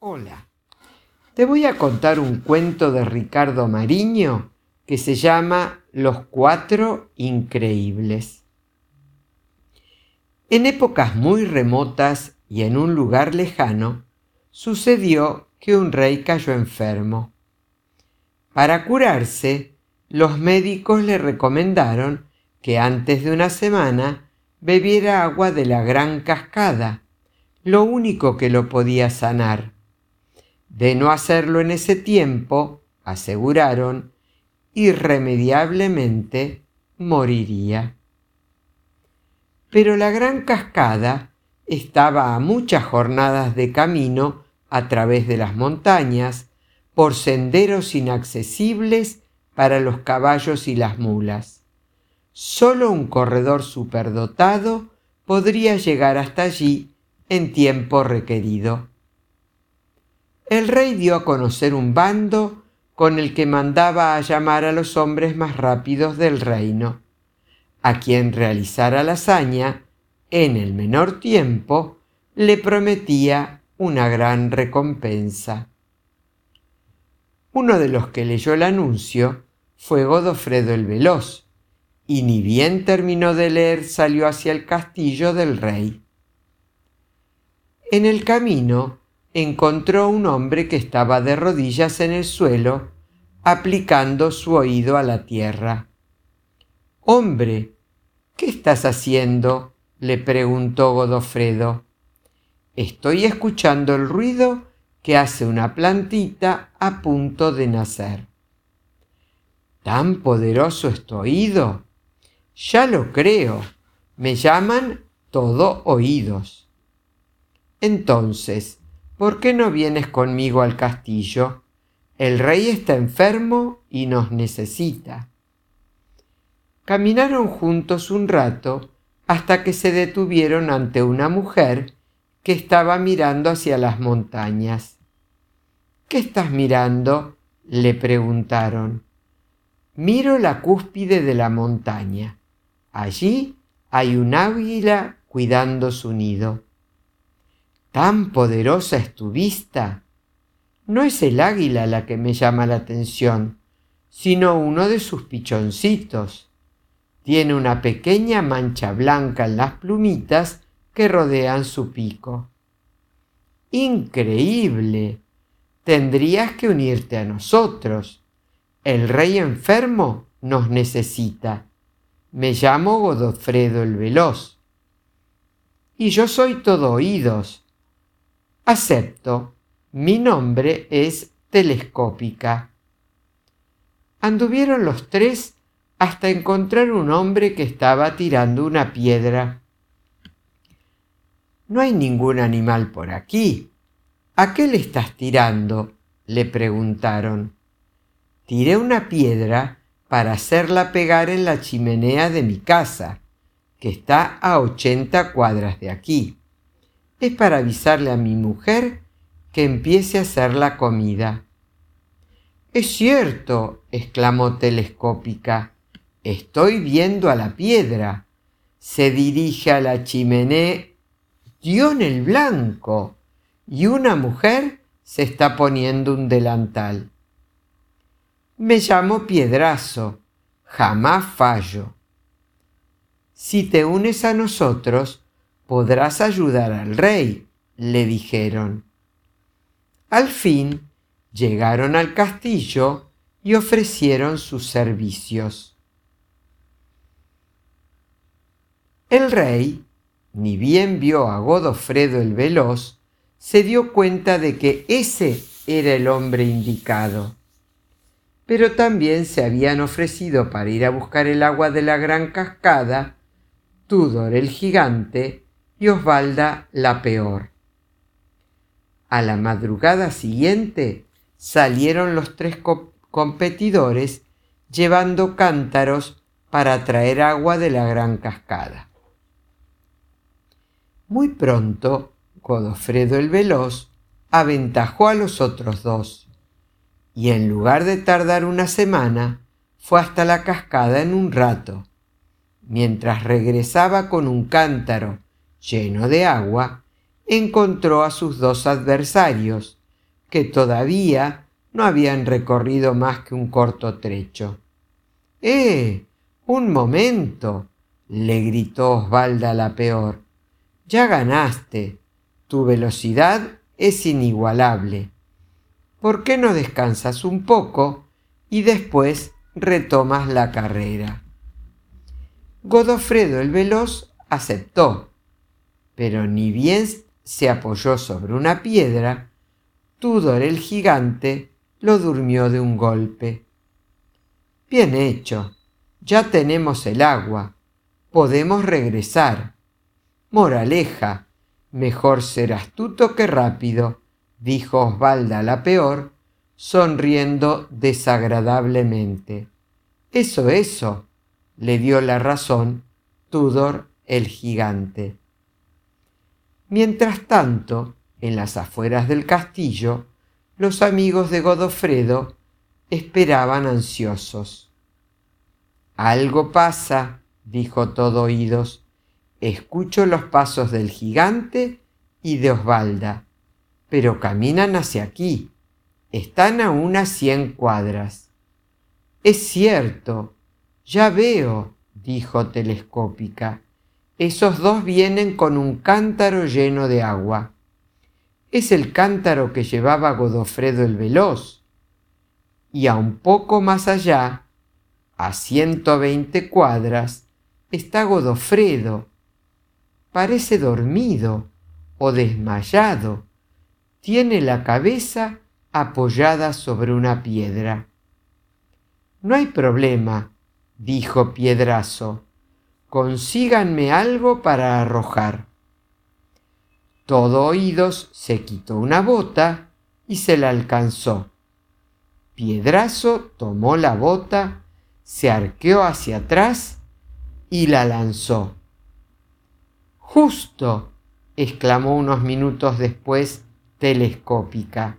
Hola, te voy a contar un cuento de Ricardo Mariño que se llama Los Cuatro Increíbles. En épocas muy remotas y en un lugar lejano, sucedió que un rey cayó enfermo. Para curarse, los médicos le recomendaron que antes de una semana bebiera agua de la gran cascada, lo único que lo podía sanar de no hacerlo en ese tiempo, aseguraron, irremediablemente moriría. Pero la gran cascada estaba a muchas jornadas de camino a través de las montañas, por senderos inaccesibles para los caballos y las mulas. Solo un corredor superdotado podría llegar hasta allí en tiempo requerido el rey dio a conocer un bando con el que mandaba a llamar a los hombres más rápidos del reino, a quien realizara la hazaña en el menor tiempo le prometía una gran recompensa. Uno de los que leyó el anuncio fue Godofredo el Veloz, y ni bien terminó de leer salió hacia el castillo del rey. En el camino encontró un hombre que estaba de rodillas en el suelo, aplicando su oído a la tierra. Hombre, ¿qué estás haciendo? le preguntó Godofredo. Estoy escuchando el ruido que hace una plantita a punto de nacer. ¿Tan poderoso es tu oído? Ya lo creo. Me llaman todo oídos. Entonces, ¿por qué no vienes conmigo al castillo? El rey está enfermo y nos necesita. Caminaron juntos un rato hasta que se detuvieron ante una mujer que estaba mirando hacia las montañas. ¿Qué estás mirando? le preguntaron. Miro la cúspide de la montaña. Allí hay un águila cuidando su nido. ¿Tan poderosa es tu vista? No es el águila la que me llama la atención, sino uno de sus pichoncitos. Tiene una pequeña mancha blanca en las plumitas que rodean su pico. Increíble. Tendrías que unirte a nosotros. El rey enfermo nos necesita. Me llamo Godofredo el Veloz. Y yo soy todo oídos Acepto. Mi nombre es Telescópica. Anduvieron los tres hasta encontrar un hombre que estaba tirando una piedra. No hay ningún animal por aquí. ¿A qué le estás tirando? le preguntaron. Tiré una piedra para hacerla pegar en la chimenea de mi casa, que está a ochenta cuadras de aquí es para avisarle a mi mujer que empiece a hacer la comida. Es cierto, exclamó telescópica, estoy viendo a la piedra. Se dirige a la chimenea, dio en el blanco, y una mujer se está poniendo un delantal. Me llamo Piedrazo, jamás fallo. Si te unes a nosotros, podrás ayudar al rey, le dijeron. Al fin llegaron al castillo y ofrecieron sus servicios. El rey, ni bien vio a Godofredo el Veloz, se dio cuenta de que ese era el hombre indicado. Pero también se habían ofrecido para ir a buscar el agua de la gran cascada Tudor el gigante y Osvalda la peor. A la madrugada siguiente salieron los tres competidores llevando cántaros para traer agua de la gran cascada. Muy pronto, Godofredo el Veloz aventajó a los otros dos, y en lugar de tardar una semana, fue hasta la cascada en un rato. Mientras regresaba con un cántaro lleno de agua, encontró a sus dos adversarios, que todavía no habían recorrido más que un corto trecho. ¡Eh! Un momento, le gritó Osvalda la peor. Ya ganaste. Tu velocidad es inigualable. ¿Por qué no descansas un poco y después retomas la carrera? Godofredo el veloz aceptó, pero ni bien se apoyó sobre una piedra, Tudor el gigante lo durmió de un golpe. Bien hecho, ya tenemos el agua, podemos regresar. Moraleja, mejor ser astuto que rápido, dijo Osvalda la peor, sonriendo desagradablemente. Eso, eso, le dio la razón Tudor el gigante. Mientras tanto, en las afueras del castillo, los amigos de Godofredo esperaban ansiosos. Algo pasa, dijo todo oídos. Escucho los pasos del gigante y de Osvalda, pero caminan hacia aquí. Están a unas cien cuadras. Es cierto, ya veo, dijo Telescópica. Esos dos vienen con un cántaro lleno de agua es el cántaro que llevaba Godofredo el Veloz. Y a un poco más allá, a ciento veinte cuadras, está Godofredo. Parece dormido o desmayado. Tiene la cabeza apoyada sobre una piedra. No hay problema, dijo Piedrazo. Consíganme algo para arrojar. Todo oídos se quitó una bota y se la alcanzó. Piedrazo tomó la bota, se arqueó hacia atrás y la lanzó. Justo, exclamó unos minutos después telescópica.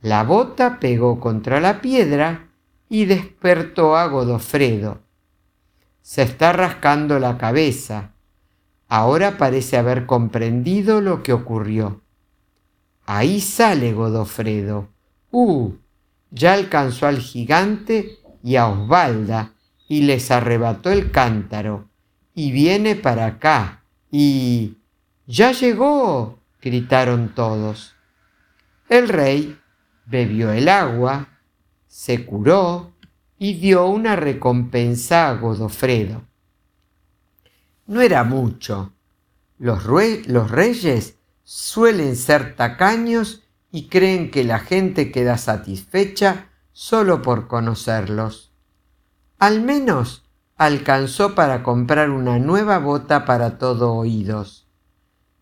La bota pegó contra la piedra y despertó a Godofredo. Se está rascando la cabeza. Ahora parece haber comprendido lo que ocurrió. Ahí sale Godofredo. ¡Uh! Ya alcanzó al gigante y a Osvalda y les arrebató el cántaro. Y viene para acá. Y... ¡Ya llegó! gritaron todos. El rey bebió el agua, se curó y dio una recompensa a Godofredo no era mucho. Los, reyes suelen ser tacaños y creen que la gente queda satisfecha solo por conocerlos. Al menos alcanzó para comprar una nueva bota para todo oídos.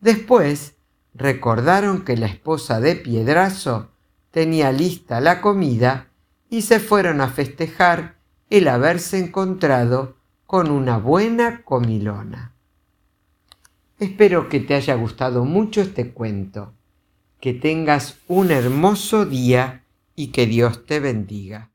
Después recordaron que la esposa de Piedrazo tenía lista la comida y se fueron a festejar el haberse encontrado con una buena comilona. Espero que te haya gustado mucho este cuento, que tengas un hermoso día y que Dios te bendiga.